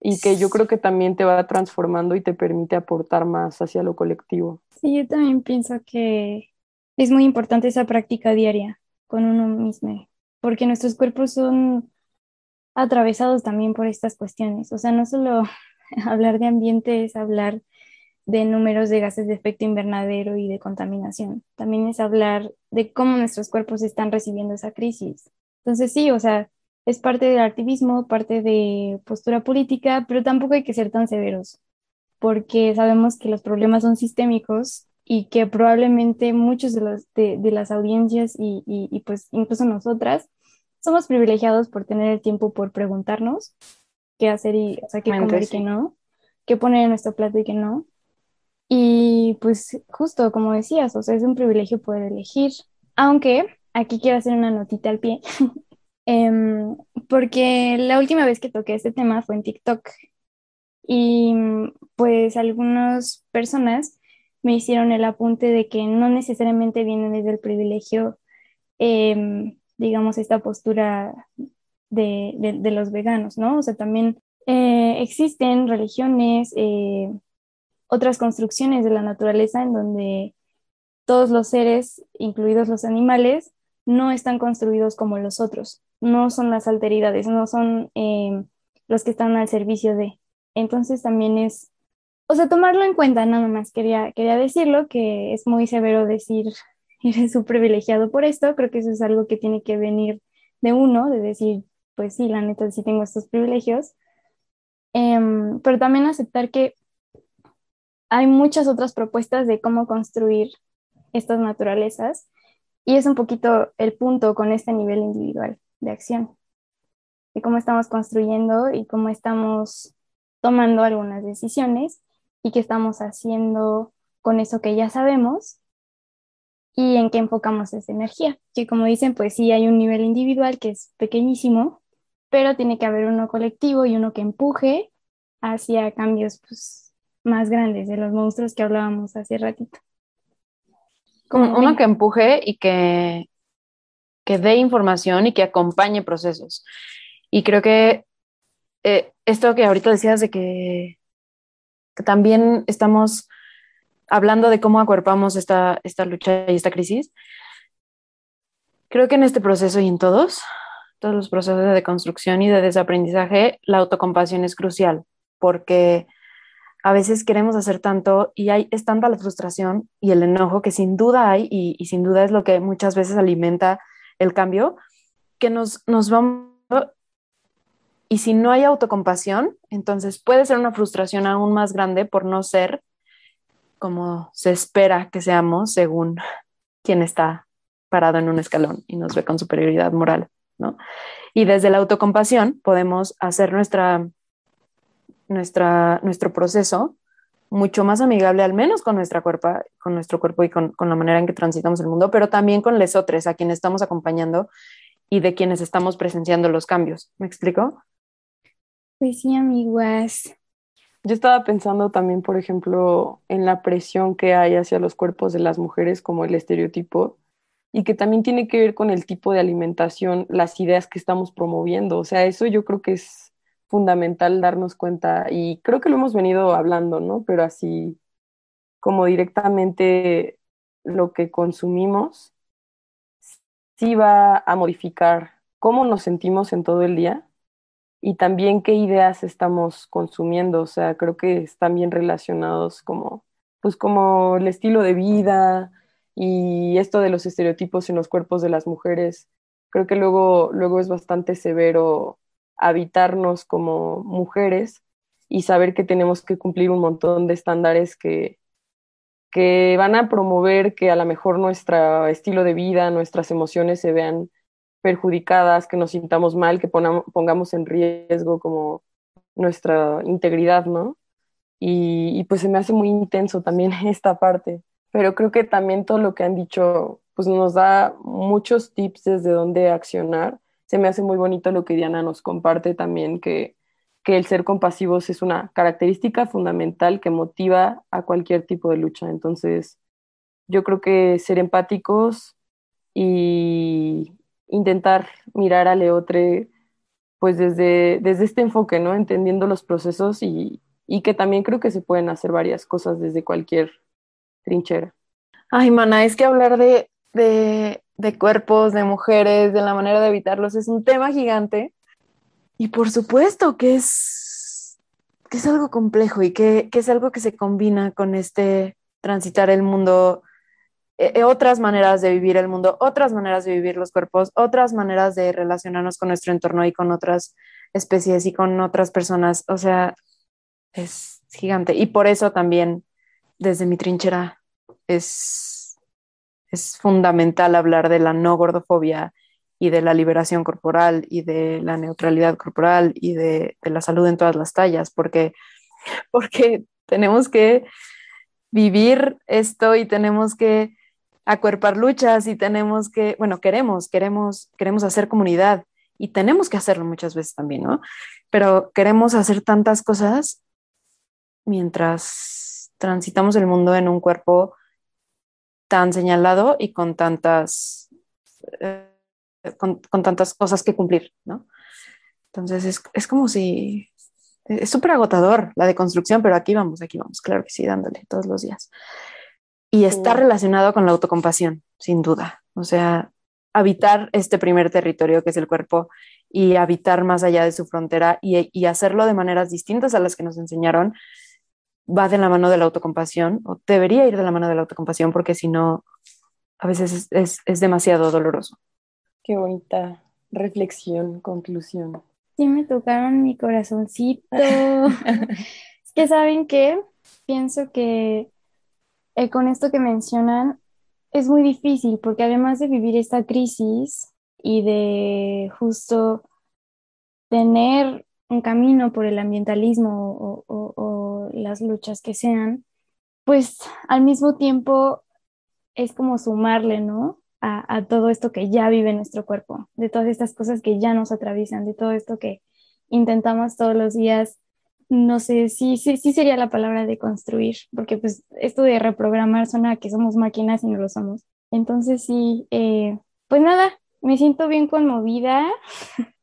Y que yo creo que también te va transformando y te permite aportar más hacia lo colectivo. Sí, yo también pienso que es muy importante esa práctica diaria con uno mismo, porque nuestros cuerpos son atravesados también por estas cuestiones. O sea, no solo hablar de ambiente es hablar de números de gases de efecto invernadero y de contaminación. También es hablar de cómo nuestros cuerpos están recibiendo esa crisis. Entonces sí, o sea, es parte del activismo, parte de postura política, pero tampoco hay que ser tan severos, porque sabemos que los problemas son sistémicos y que probablemente muchos de, los, de, las audiencias y, y, pues incluso nosotras somos privilegiados por tener el tiempo por preguntarnos qué hacer y, o sea, qué comer y qué no, qué poner en nuestro plato y qué no. Y pues justo como decías, o sea, es un privilegio poder elegir, aunque aquí quiero hacer una notita al pie, em, porque la última vez que toqué este tema fue en TikTok y pues algunas personas me hicieron el apunte de que no necesariamente viene desde el privilegio, em, digamos, esta postura de, de, los veganos, ¿no? O sea, también eh, existen religiones, eh, otras construcciones de la naturaleza en donde todos los seres, incluidos los animales, no están construidos como los otros, no son las alteridades, no son eh, los que están al servicio de. Entonces también es, o sea, tomarlo en cuenta, nada más quería, quería decirlo, que es muy severo decir, eres un privilegiado por esto, creo que eso es algo que tiene que venir de uno, de decir, pues sí, la neta sí tengo estos privilegios, em, pero también aceptar que hay muchas otras propuestas de cómo construir estas naturalezas y es un poquito el punto con este nivel individual de acción, de cómo estamos construyendo y cómo estamos tomando algunas decisiones y qué estamos haciendo con eso que ya sabemos y en qué enfocamos esa energía, que como dicen, pues sí hay un nivel individual que es pequeñísimo, pero tiene que haber uno colectivo y uno que empuje hacia cambios pues, más grandes, de los monstruos que hablábamos hace ratito. Como uno que empuje y que, que dé información y que acompañe procesos. Y creo que eh, esto que ahorita decías de que, también estamos hablando de cómo acuerpamos esta, esta lucha y esta crisis, creo que en este proceso y en todos, todos los procesos de deconstrucción y de desaprendizaje, la autocompasión es crucial, porque a veces queremos hacer tanto y hay, es tanta la frustración y el enojo que sin duda hay y, sin duda es lo que muchas veces alimenta el cambio, que nos, nos vamos... Y si no hay autocompasión, entonces puede ser una frustración aún más grande por no ser como se espera que seamos según quien está parado en un escalón y nos ve con superioridad moral, ¿no? Y desde la autocompasión podemos hacer nuestra, nuestra, nuestro proceso mucho más amigable, al menos con, nuestra cuerpo, con nuestro cuerpo y con, con, la manera en que transitamos el mundo, pero también con los otros a quienes estamos acompañando y de quienes estamos presenciando los cambios. ¿Me explico? Pues sí, amiguas. Yo estaba pensando también, por ejemplo, en la presión que hay hacia los cuerpos de las mujeres como el estereotipo y que también tiene que ver con el tipo de alimentación, las ideas que estamos promoviendo. O sea, eso yo creo que es fundamental darnos cuenta y creo que lo hemos venido hablando, ¿no? Pero así como directamente lo que consumimos sí va a modificar cómo nos sentimos en todo el día y también qué ideas estamos consumiendo. O sea, creo que están bien relacionados como, pues como el estilo de vida, y esto de los estereotipos en los cuerpos de las mujeres, creo que luego, luego es bastante severo habitarnos como mujeres y saber que tenemos que cumplir un montón de estándares que, que van a promover que a lo mejor nuestro estilo de vida, nuestras emociones se vean perjudicadas, que nos sintamos mal, que pongamos en riesgo como nuestra integridad, ¿no? Y, y, pues se me hace muy intenso también esta parte pero creo que también todo lo que han dicho pues nos da muchos tips desde dónde accionar. Se me hace muy bonito lo que Diana nos comparte también, que, que el ser compasivos es una característica fundamental que motiva a cualquier tipo de lucha. Entonces, yo creo que ser empáticos y intentar mirar a Leotre pues desde, desde este enfoque, ¿no? Entendiendo los procesos y, y que también creo que se pueden hacer varias cosas desde cualquier trinchera. Ay, mana, es que hablar de, de, de, cuerpos, de mujeres, de la manera de evitarlos es un tema gigante. Y por supuesto que es, que es algo complejo y que, que es algo que se combina con este transitar el mundo, eh, otras maneras de vivir el mundo, otras maneras de vivir los cuerpos, otras maneras de relacionarnos con nuestro entorno y con otras especies y con otras personas. O sea, es gigante. Y por eso también desde mi trinchera es, es fundamental hablar de la no gordofobia y de la liberación corporal y de la neutralidad corporal y de, de la salud en todas las tallas, porque, porque tenemos que vivir esto y tenemos que acuerpar luchas y tenemos que, bueno, queremos, queremos, queremos hacer comunidad y tenemos que hacerlo muchas veces también, ¿no? Pero queremos hacer tantas cosas mientras transitamos el mundo en un cuerpo tan señalado y con tantas, eh, con, con, tantas cosas que cumplir, ¿no? Entonces es, es como si, es súper agotador la deconstrucción, pero aquí vamos, aquí vamos, claro que sí, dándole todos los días. Y está relacionado con la autocompasión, sin duda. O sea, habitar este primer territorio que es el cuerpo y habitar más allá de su frontera y, y hacerlo de maneras distintas a las que nos enseñaron, va de la mano de la autocompasión, o debería ir de la mano de la autocompasión, porque si no, a veces es, es, es demasiado doloroso. Qué bonita reflexión, conclusión. Sí, me tocaron mi corazoncito. es que, ¿saben qué? Pienso que eh, con esto que mencionan es muy difícil, porque además de vivir esta crisis y de justo tener un camino por el ambientalismo o, o, o, las luchas que sean, pues al mismo tiempo es como sumarle, ¿no? A, todo esto que ya vive nuestro cuerpo, de todas estas cosas que ya nos atraviesan, de todo esto que intentamos todos los días. No sé sí, sí, sería la palabra de construir, porque pues esto de reprogramar suena a que somos máquinas y no lo somos. Entonces sí, eh, pues nada, me siento bien conmovida.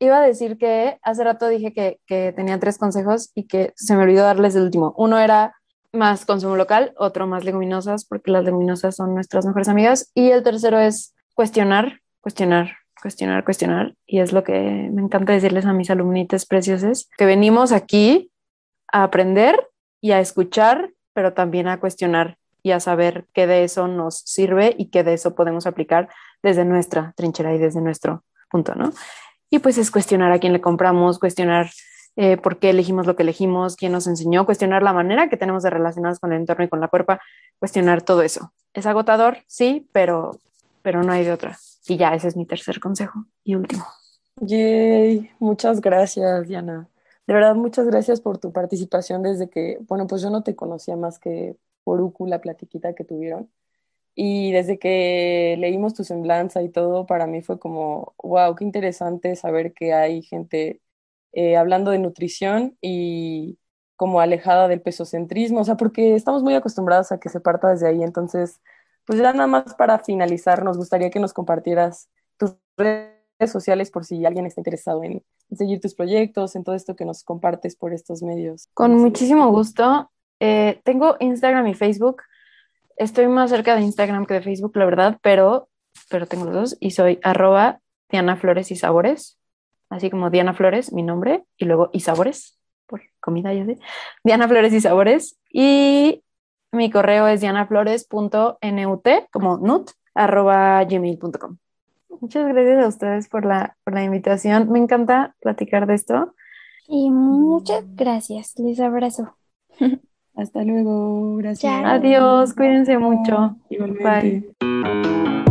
iba a decir que hace rato dije que, que, tenía tres consejos y que se me olvidó darles el último. Uno era más consumo local, otro más leguminosas, porque las leguminosas son nuestras mejores amigas. Y el tercero es cuestionar, cuestionar, cuestionar, cuestionar. Y es lo que me encanta decirles a mis alumnites preciosos, que venimos aquí a aprender y a escuchar, pero también a cuestionar y a saber qué de eso nos sirve y qué de eso podemos aplicar desde nuestra trinchera y desde nuestro punto, ¿no? Y pues es cuestionar a quién le compramos, cuestionar eh, por qué elegimos lo que elegimos, quién nos enseñó, cuestionar la manera que tenemos de relacionarnos con el entorno y con la cuerpa, cuestionar todo eso. Es agotador, sí, pero, pero no hay de otra. Y ya, ese es mi tercer consejo y último. Yay, muchas gracias, Diana. De verdad, muchas gracias por tu participación desde que, bueno, pues yo no te conocía más que por Uku, la platiquita que tuvieron. Y desde que leímos tu semblanza y todo, para mí fue como, wow, qué interesante saber que hay gente eh, hablando de nutrición y como alejada del pesocentrismo, o sea, porque estamos muy acostumbrados a que se parta desde ahí. Entonces, pues ya nada más para finalizar, nos gustaría que nos compartieras tus redes sociales por si alguien está interesado en seguir tus proyectos, en todo esto que nos compartes por estos medios. Con muchísimo gusto. Eh, tengo Instagram y Facebook. Estoy más cerca de Instagram que de Facebook, la verdad, pero, pero tengo los dos y soy arroba Diana Flores y Sabores, así como Diana Flores, mi nombre, y luego y Sabores, por comida, ya sé. Diana Flores y Sabores. Y mi correo es dianaflores.nut, como nut, arroba gmail.com. Muchas gracias a ustedes por la, por la invitación. Me encanta platicar de esto. Y muchas gracias. Les abrazo. Hasta luego. Gracias. Adiós. Cuídense mucho. Igualmente. Bye.